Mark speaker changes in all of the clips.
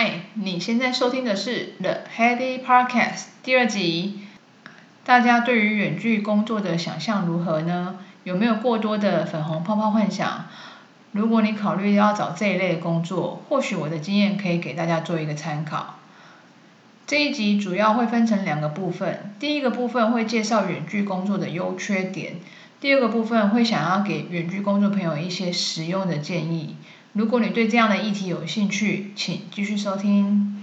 Speaker 1: 嗨，你现在收听的是 The Heady Podcast 第二集。大家对于远距工作的想象如何呢？有没有过多的粉红泡泡幻想？如果你考虑要找这一类的工作，或许我的经验可以给大家做一个参考。这一集主要会分成两个部分，第一个部分会介绍远距工作的优缺点，第二个部分会想要给远距工作朋友一些实用的建议。如果你对这样的议题有兴趣，请继续收听。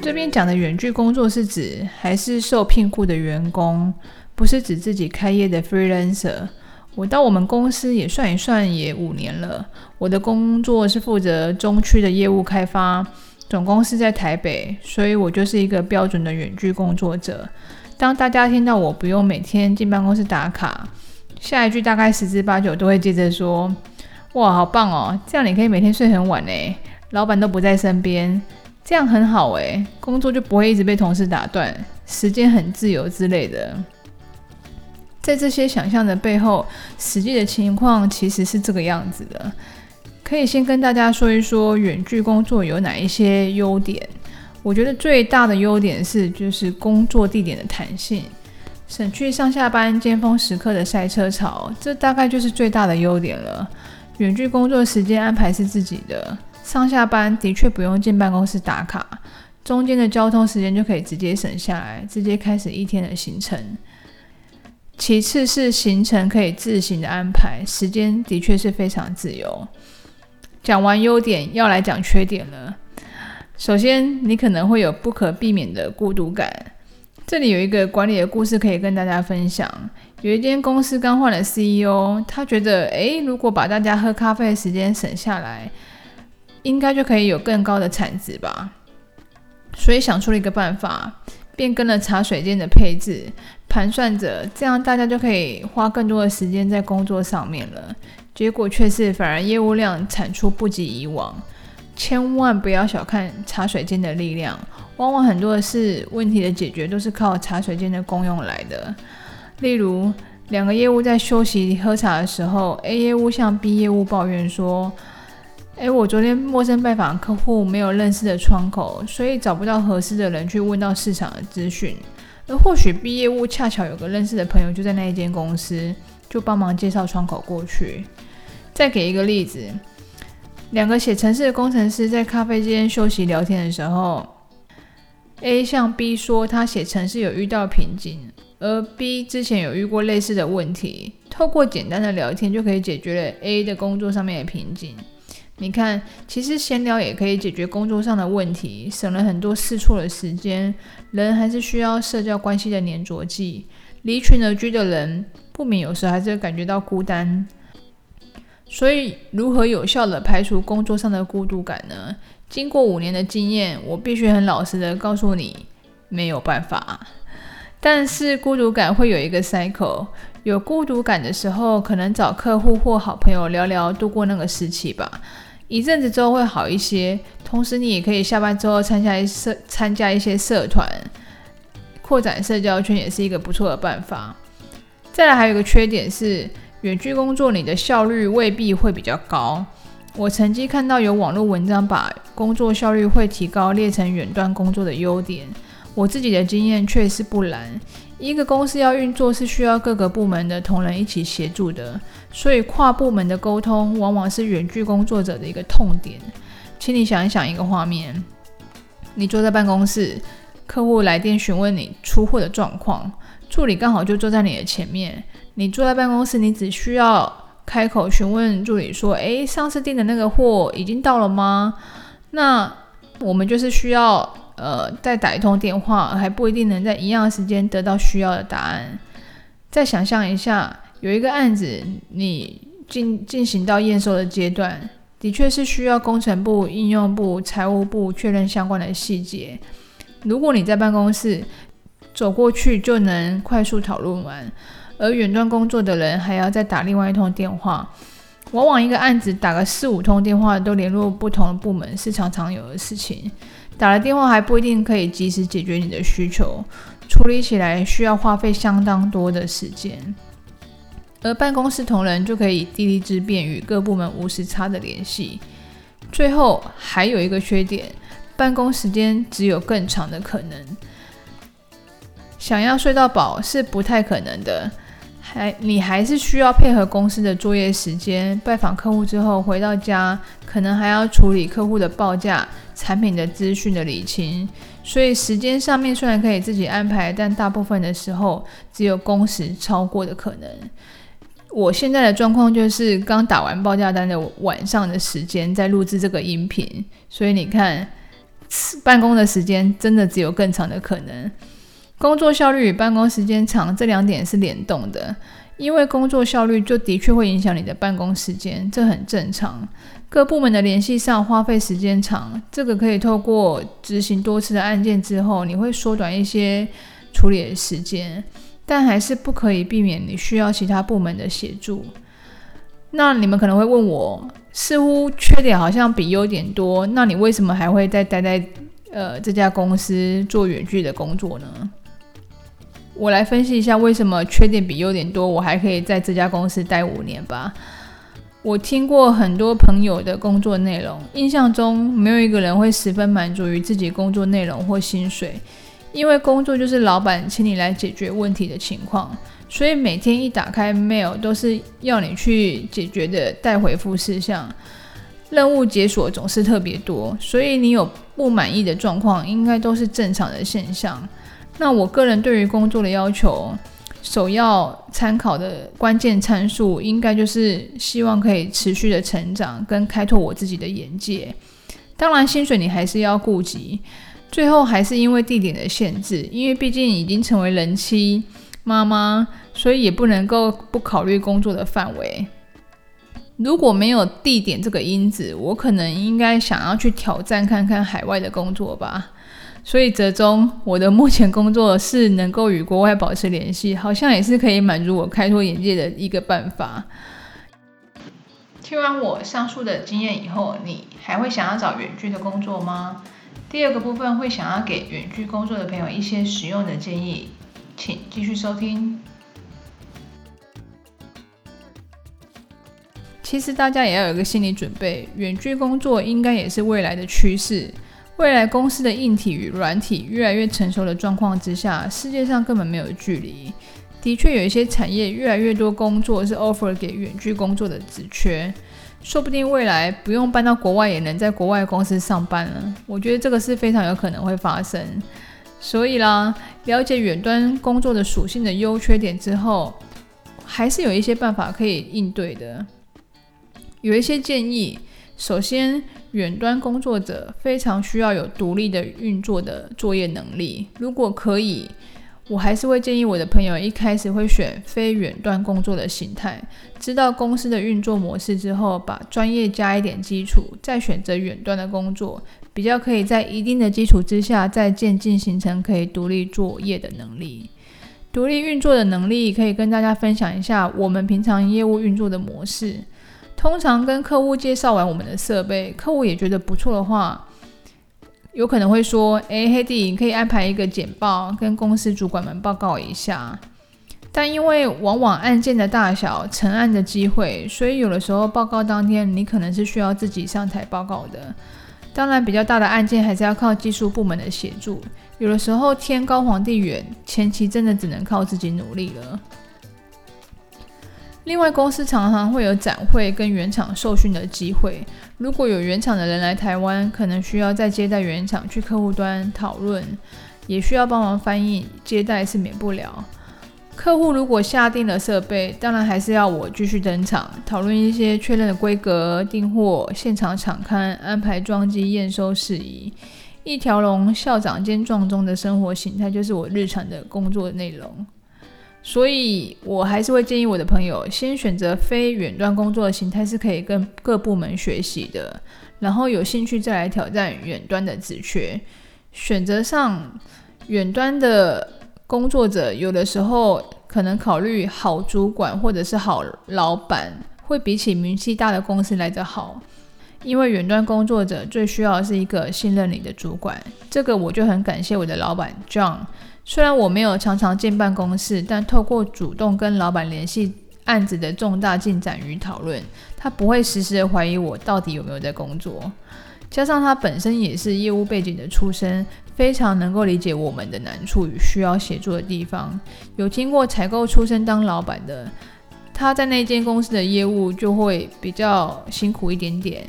Speaker 1: 这边讲的远距工作是指还是受聘雇的员工，不是指自己开业的 freelancer。我到我们公司也算一算，也五年了。我的工作是负责中区的业务开发，总公司在台北，所以我就是一个标准的远距工作者。当大家听到我不用每天进办公室打卡，下一句大概十之八九都会接着说：“哇，好棒哦！这样你可以每天睡很晚呢，老板都不在身边，这样很好诶，工作就不会一直被同事打断，时间很自由之类的。”在这些想象的背后，实际的情况其实是这个样子的。可以先跟大家说一说远距工作有哪一些优点。我觉得最大的优点是，就是工作地点的弹性，省去上下班尖峰时刻的塞车潮，这大概就是最大的优点了。远距工作时间安排是自己的，上下班的确不用进办公室打卡，中间的交通时间就可以直接省下来，直接开始一天的行程。其次是行程可以自行的安排，时间的确是非常自由。讲完优点，要来讲缺点了。首先，你可能会有不可避免的孤独感。这里有一个管理的故事可以跟大家分享。有一间公司刚换了 CEO，他觉得，诶，如果把大家喝咖啡的时间省下来，应该就可以有更高的产值吧。所以想出了一个办法。变更了茶水间的配置，盘算着这样大家就可以花更多的时间在工作上面了。结果却是反而业务量产出不及以往。千万不要小看茶水间的力量，往往很多的事问题的解决都是靠茶水间的功用来的。例如，两个业务在休息喝茶的时候，A 业务向 B 业务抱怨说。诶，我昨天陌生拜访客户，没有认识的窗口，所以找不到合适的人去问到市场的资讯。而或许 B 业务恰巧有个认识的朋友就在那一间公司，就帮忙介绍窗口过去。再给一个例子，两个写程式的工程师在咖啡间休息聊天的时候，A 向 B 说他写程式有遇到瓶颈，而 B 之前有遇过类似的问题，透过简单的聊天就可以解决了 A 的工作上面的瓶颈。你看，其实闲聊也可以解决工作上的问题，省了很多试错的时间。人还是需要社交关系的黏着剂，离群而居的人，不免有时还是会感觉到孤单。所以，如何有效地排除工作上的孤独感呢？经过五年的经验，我必须很老实地告诉你，没有办法。但是，孤独感会有一个 cycle。有孤独感的时候，可能找客户或好朋友聊聊，度过那个时期吧。一阵子之后会好一些。同时，你也可以下班之后参加社参加一些社团，扩展社交圈也是一个不错的办法。再来，还有一个缺点是，远距工作你的效率未必会比较高。我曾经看到有网络文章把工作效率会提高列成远端工作的优点，我自己的经验却是不然。一个公司要运作是需要各个部门的同仁一起协助的，所以跨部门的沟通往往是远距工作者的一个痛点。请你想一想一个画面：你坐在办公室，客户来电询问你出货的状况，助理刚好就坐在你的前面。你坐在办公室，你只需要开口询问助理说：“诶，上次订的那个货已经到了吗？”那我们就是需要。呃，再打一通电话，还不一定能在一样的时间得到需要的答案。再想象一下，有一个案子，你进进行到验收的阶段，的确是需要工程部、应用部、财务部确认相关的细节。如果你在办公室走过去就能快速讨论完，而远端工作的人还要再打另外一通电话，往往一个案子打个四五通电话都联络不同的部门，是常常有的事情。打了电话还不一定可以及时解决你的需求，处理起来需要花费相当多的时间。而办公室同仁就可以地利之便与各部门无时差的联系。最后还有一个缺点，办公时间只有更长的可能。想要睡到饱是不太可能的。还你还是需要配合公司的作业时间，拜访客户之后回到家，可能还要处理客户的报价、产品的资讯的理清，所以时间上面虽然可以自己安排，但大部分的时候只有工时超过的可能。我现在的状况就是刚打完报价单的晚上的时间在录制这个音频，所以你看，办公的时间真的只有更长的可能。工作效率与办公时间长这两点是联动的，因为工作效率就的确会影响你的办公时间，这很正常。各部门的联系上花费时间长，这个可以透过执行多次的案件之后，你会缩短一些处理的时间，但还是不可以避免你需要其他部门的协助。那你们可能会问我，似乎缺点好像比优点多，那你为什么还会再待在呃这家公司做远距的工作呢？我来分析一下为什么缺点比优点多，我还可以在这家公司待五年吧。我听过很多朋友的工作内容，印象中没有一个人会十分满足于自己工作内容或薪水，因为工作就是老板请你来解决问题的情况，所以每天一打开 mail 都是要你去解决的待回复事项，任务解锁总是特别多，所以你有不满意的状况，应该都是正常的现象。那我个人对于工作的要求，首要参考的关键参数，应该就是希望可以持续的成长跟开拓我自己的眼界。当然，薪水你还是要顾及。最后还是因为地点的限制，因为毕竟已经成为人妻妈妈，所以也不能够不考虑工作的范围。如果没有地点这个因子，我可能应该想要去挑战看看海外的工作吧。所以折中，我的目前工作是能够与国外保持联系，好像也是可以满足我开拓眼界的一个办法。听完我上述的经验以后，你还会想要找远距的工作吗？第二个部分会想要给远距工作的朋友一些实用的建议，请继续收听。其实大家也要有一个心理准备，远距工作应该也是未来的趋势。未来公司的硬体与软体越来越成熟的状况之下，世界上根本没有距离。的确，有一些产业越来越多工作是 offer 给远距工作的职缺，说不定未来不用搬到国外也能在国外公司上班了。我觉得这个是非常有可能会发生。所以啦，了解远端工作的属性的优缺点之后，还是有一些办法可以应对的。有一些建议，首先。远端工作者非常需要有独立的运作的作业能力。如果可以，我还是会建议我的朋友一开始会选非远端工作的形态，知道公司的运作模式之后，把专业加一点基础，再选择远端的工作，比较可以在一定的基础之下，再渐进形成可以独立作业的能力。独立运作的能力可以跟大家分享一下我们平常业务运作的模式。通常跟客户介绍完我们的设备，客户也觉得不错的话，有可能会说：“诶，黑弟，你可以安排一个简报，跟公司主管们报告一下。”但因为往往案件的大小、成案的机会，所以有的时候报告当天，你可能是需要自己上台报告的。当然，比较大的案件还是要靠技术部门的协助。有的时候天高皇帝远，前期真的只能靠自己努力了。另外，公司常常会有展会跟原厂受训的机会。如果有原厂的人来台湾，可能需要再接待原厂去客户端讨论，也需要帮忙翻译，接待是免不了。客户如果下定了设备，当然还是要我继续登场，讨论一些确认的规格、订货、现场场勘、安排装机、验收事宜。一条龙校长兼壮中的生活形态，就是我日常的工作内容。所以，我还是会建议我的朋友先选择非远端工作的形态，是可以跟各部门学习的。然后有兴趣再来挑战远端的职缺。选择上，远端的工作者有的时候可能考虑好主管或者是好老板，会比起名气大的公司来得好。因为远端工作者最需要的是一个信任你的主管。这个我就很感谢我的老板 John。虽然我没有常常进办公室，但透过主动跟老板联系案子的重大进展与讨论，他不会时时的怀疑我到底有没有在工作。加上他本身也是业务背景的出身，非常能够理解我们的难处与需要协助的地方。有经过采购出身当老板的，他在那间公司的业务就会比较辛苦一点点，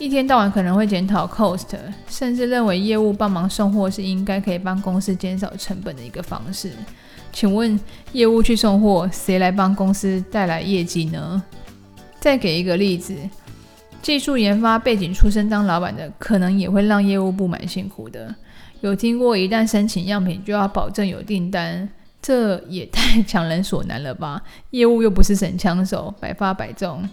Speaker 1: 一天到晚可能会检讨 cost，甚至认为业务帮忙送货是应该可以帮公司减少成本的一个方式。请问业务去送货，谁来帮公司带来业绩呢？再给一个例子。技术研发背景出身当老板的，可能也会让业务部蛮辛苦的。有听过一旦申请样品就要保证有订单，这也太 强人所难了吧？业务又不是神枪手，百发百中。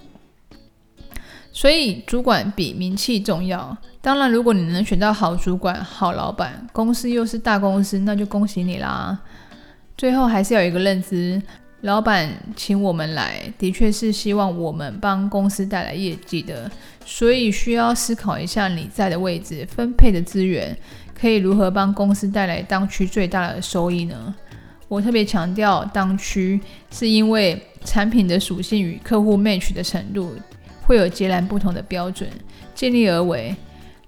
Speaker 1: 所以主管比名气重要。当然，如果你能选到好主管、好老板，公司又是大公司，那就恭喜你啦。最后还是有一个认知。老板请我们来，的确是希望我们帮公司带来业绩的，所以需要思考一下你在的位置分配的资源，可以如何帮公司带来当区最大的收益呢？我特别强调当区，是因为产品的属性与客户 match 的程度会有截然不同的标准，尽力而为。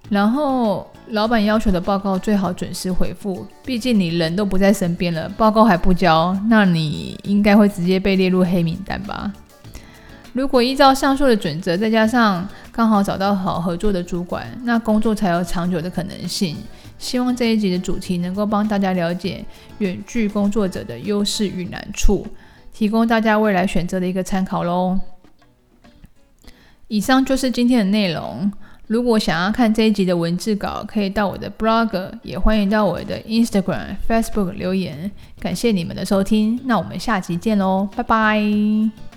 Speaker 1: 然后，老板要求的报告最好准时回复，毕竟你人都不在身边了，报告还不交，那你应该会直接被列入黑名单吧？如果依照上述的准则，再加上刚好找到好合作的主管，那工作才有长久的可能性。希望这一集的主题能够帮大家了解远距工作者的优势与难处，提供大家未来选择的一个参考喽。以上就是今天的内容。如果想要看这一集的文字稿，可以到我的 blog，也欢迎到我的 Instagram、Facebook 留言。感谢你们的收听，那我们下集见喽，拜拜。